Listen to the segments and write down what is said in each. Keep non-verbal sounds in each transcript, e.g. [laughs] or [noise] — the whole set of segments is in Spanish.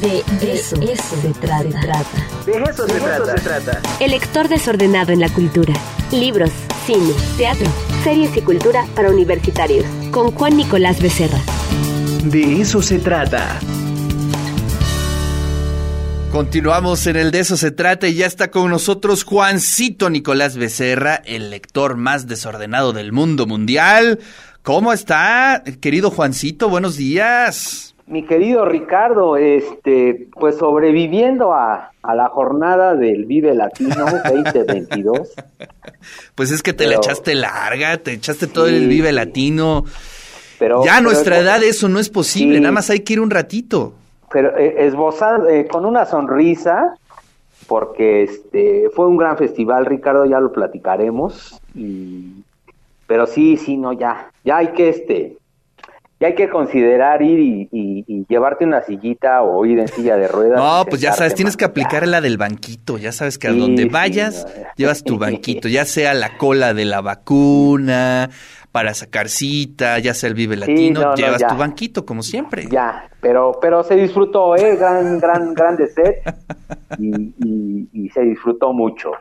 De eso, se, trata. De eso, se, trata. El lector desordenado en la cultura. Libros, cine, teatro, series y cultura para universitarios. Con Juan Nicolás Becerra. De eso se trata. Continuamos en el de eso se trata y ya está con nosotros Juancito Nicolás Becerra, el lector más desordenado del mundo mundial. ¿Cómo está, querido Juancito? Buenos días. Mi querido Ricardo, este, pues sobreviviendo a, la jornada del Vive Latino [laughs] 2022. pues es que te la echaste larga, te echaste todo el Vive Latino. Pero, ya a nuestra edad eso no es posible, nada más hay que ir un ratito pero eh, esbozado eh, con una sonrisa, porque este fue un gran festival, Ricardo, ya lo platicaremos, y, pero sí, sí, no, ya, ya hay que este, ya hay que considerar ir y, llevarte una sillita o ir en silla de ruedas. No, pues ya sabes, tienes que aplicar la del banquito. Ya sabes que a donde vayas, llevas tu banquito, ya sea la cola de la vacuna, para sacar cita, ya sea el Vive Latino, llevas tu banquito, como siempre. Ya, pero, pero se disfrutó, ¿eh? Gran, [laughs] gran, grande set y, y, se disfrutó mucho.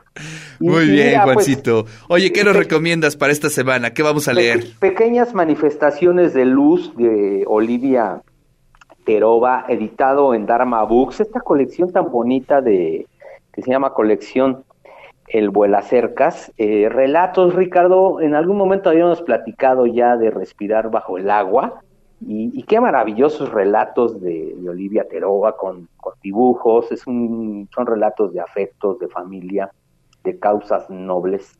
Muy bien, pues, Juancito. Oye, ¿qué nos recomiendas para esta semana? ¿Qué vamos a leer? pequeñas manifestaciones de luz de Olivia Terova, editado en Dharma Books, esta colección tan bonita de que se llama colección el vuela cercas. Eh, relatos, Ricardo, en algún momento habíamos platicado ya de respirar bajo el agua. Y, qué maravillosos relatos de, Olivia Teroba con, dibujos. Es un, son relatos de afectos, de familia, de causas nobles.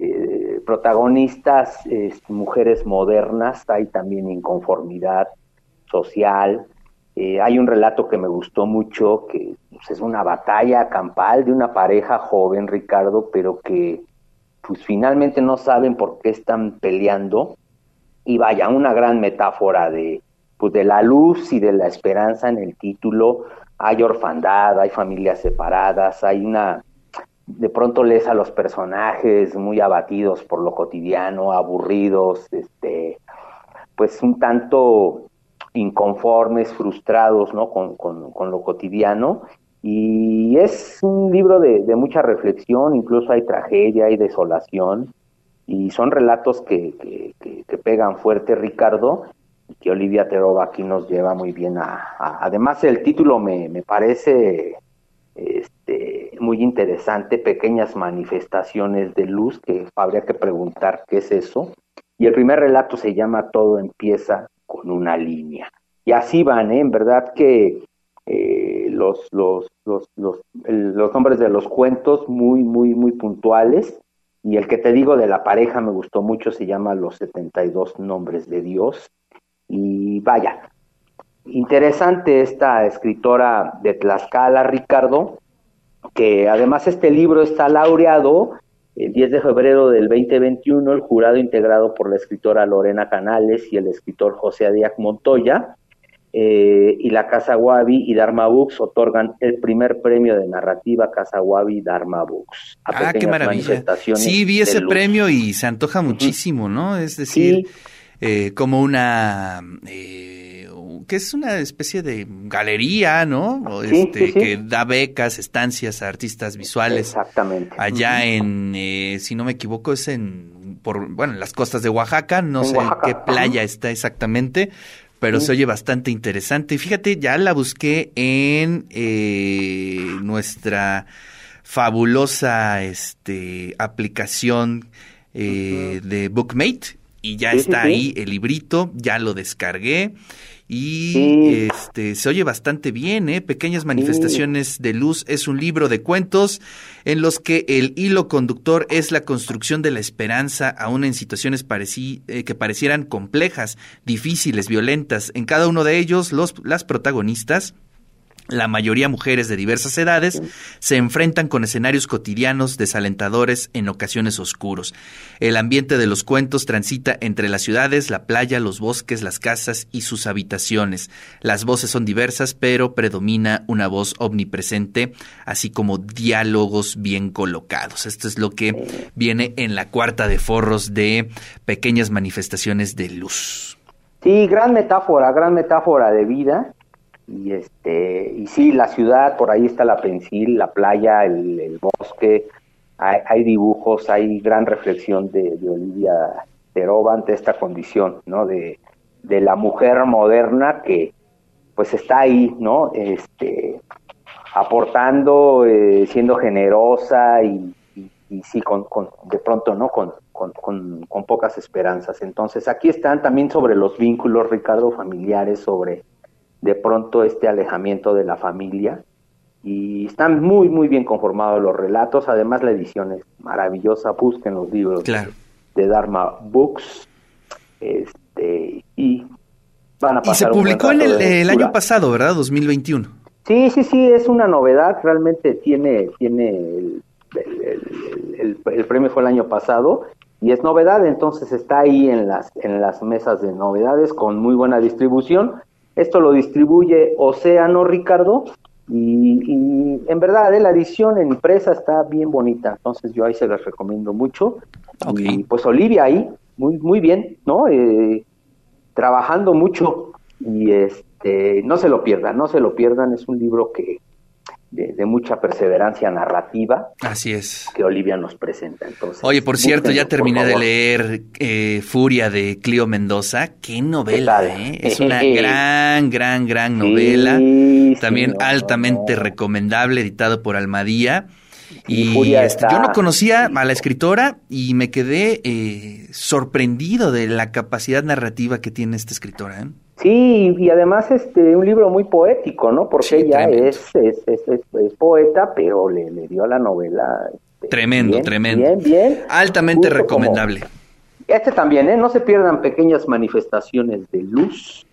Eh, protagonistas, mujeres modernas, hay también inconformidad social, eh, hay un relato que me gustó mucho, que pues, es una batalla campal de una pareja joven, Ricardo, pero que pues finalmente no saben por qué están peleando. Y vaya, una gran metáfora de, pues, de la luz y de la esperanza en el título. Hay orfandad, hay familias separadas, hay una... De pronto lees a los personajes muy abatidos por lo cotidiano, aburridos, este, pues un tanto inconformes, frustrados ¿no? con, con, lo cotidiano. Y es un libro de, mucha reflexión, incluso hay tragedia, hay desolación, y son relatos que, que, pegan fuerte, Ricardo, y que Olivia Teroba aquí nos lleva muy bien a... además el título me, me parece este, muy interesante, pequeñas manifestaciones de luz, que habría que preguntar qué es eso. Y el primer relato se llama Todo empieza con una línea. Y así van, ¿eh? en verdad que eh, los, los, los, los, los nombres de los cuentos muy, muy, muy puntuales. Y el que te digo de la pareja me gustó mucho, se llama Los 72 Nombres de Dios. Y vaya, interesante esta escritora de Tlaxcala, Ricardo, que además este libro está laureado el 10 de febrero del 2021, el jurado integrado por la escritora Lorena Canales y el escritor José Adiac Montoya, eh, y la Casa Wabi y Dharma Books otorgan el primer premio de narrativa Casa Wabi Dharma Books. ah, qué maravilla. Sí, vi ese premio y se antoja muchísimo, ¿no? Es decir, eh, como una... Eh, que es una especie de galería, ¿no? este, Que da becas, estancias a artistas visuales. Exactamente. Allá en, eh, si no me equivoco, es en, por, bueno, en las costas de Oaxaca, no sé qué playa está exactamente, pero se oye bastante interesante. Fíjate, ya la busqué en eh, nuestra fabulosa este, aplicación eh, de Bookmate y ya está ahí el librito, ya lo descargué y este se oye bastante bien, ¿eh? Pequeñas manifestaciones de luz es un libro de cuentos en los que el hilo conductor es la construcción de la esperanza aún en situaciones eh, que parecieran complejas, difíciles, violentas. En cada uno de ellos los las protagonistas la mayoría mujeres de diversas edades, se enfrentan con escenarios cotidianos desalentadores, en ocasiones oscuros. El ambiente de los cuentos transita entre las ciudades, la playa, los bosques, las casas y sus habitaciones. Las voces son diversas, pero predomina una voz omnipresente, así como diálogos bien colocados. Esto es lo que viene en la cuarta de forros de pequeñas manifestaciones de luz. Sí, gran metáfora, gran metáfora de vida y este y sí la ciudad por ahí está la pensil la playa el, bosque. Hay, dibujos hay gran reflexión de, Olivia Teroba ante esta condición no de, de la mujer moderna que pues está ahí no este aportando eh, siendo generosa y, y, sí con, con, de pronto no con, con, con pocas esperanzas. Entonces aquí están también sobre los vínculos Ricardo familiares sobre de pronto este alejamiento de la familia. Y están muy muy bien conformados los relatos. Además la edición es maravillosa. Busquen los libros de Dharma Books. Este y van a pasar y se publicó en el, año pasado verdad 2021 sí sí sí es una novedad. Realmente tiene tiene el, el, premio fue el año pasado y es novedad. Entonces está ahí en las en las mesas de novedades con muy buena distribución esto lo distribuye Océano Ricardo y, en verdad eh, la edición en impresa está bien bonita, entonces yo ahí se las recomiendo mucho. Y pues Olivia ahí, muy, muy bien, ¿no? Eh, trabajando mucho y este no se lo pierdan, no se lo pierdan, es un libro que, de, mucha perseverancia narrativa. Así es. Que Olivia nos presenta. Entonces, Oye, por cierto, ya terminé de leer eh, Furia de Clio Mendoza. Qué novela, ¿eh? Es una [laughs] gran, gran, gran novela. También altamente recomendable, editado por Almadía. Y este, yo no conocía a la escritora y me quedé eh, sorprendido de la capacidad narrativa que tiene esta escritora. Sí, y además este un libro muy poético, ¿no? Porque ella es es, es, poeta, pero le, le, dio a la novela. Este, tremendo, tremendo. Bien, bien. Altamente recomendable. Este también, ¿eh? No se pierdan pequeñas manifestaciones de luz.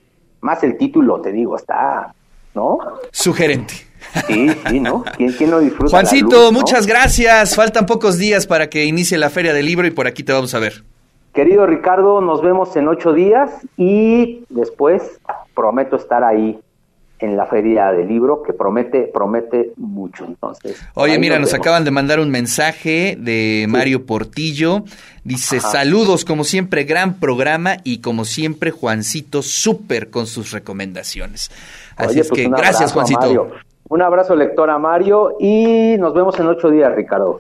Más el título, te digo, está, ¿no? Sugerente. Sí, sí, ¿no? ¿Quién, quién no disfruta? Juancito, muchas gracias. Faltan pocos días para que inicie la Feria del Libro y por aquí te vamos a ver. Querido Ricardo, nos vemos en ocho días y después prometo estar ahí en la feria del libro que promete promete mucho. Entonces oye mira nos, acaban de mandar un mensaje de Mario Portillo. Dice saludos como siempre gran programa y como siempre Juancito súper con sus recomendaciones. Así es pues que gracias Juancito. Un abrazo lector a Mario y nos vemos en ocho días Ricardo